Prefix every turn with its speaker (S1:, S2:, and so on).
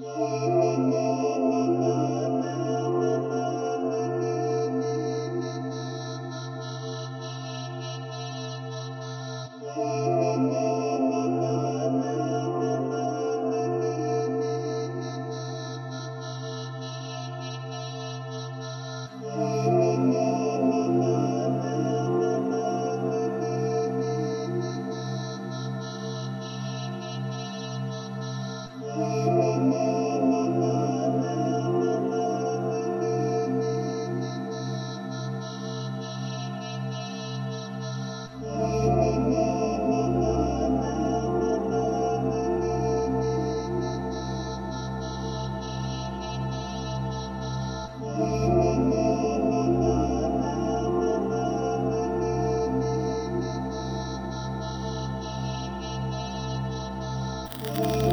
S1: Música Whoa.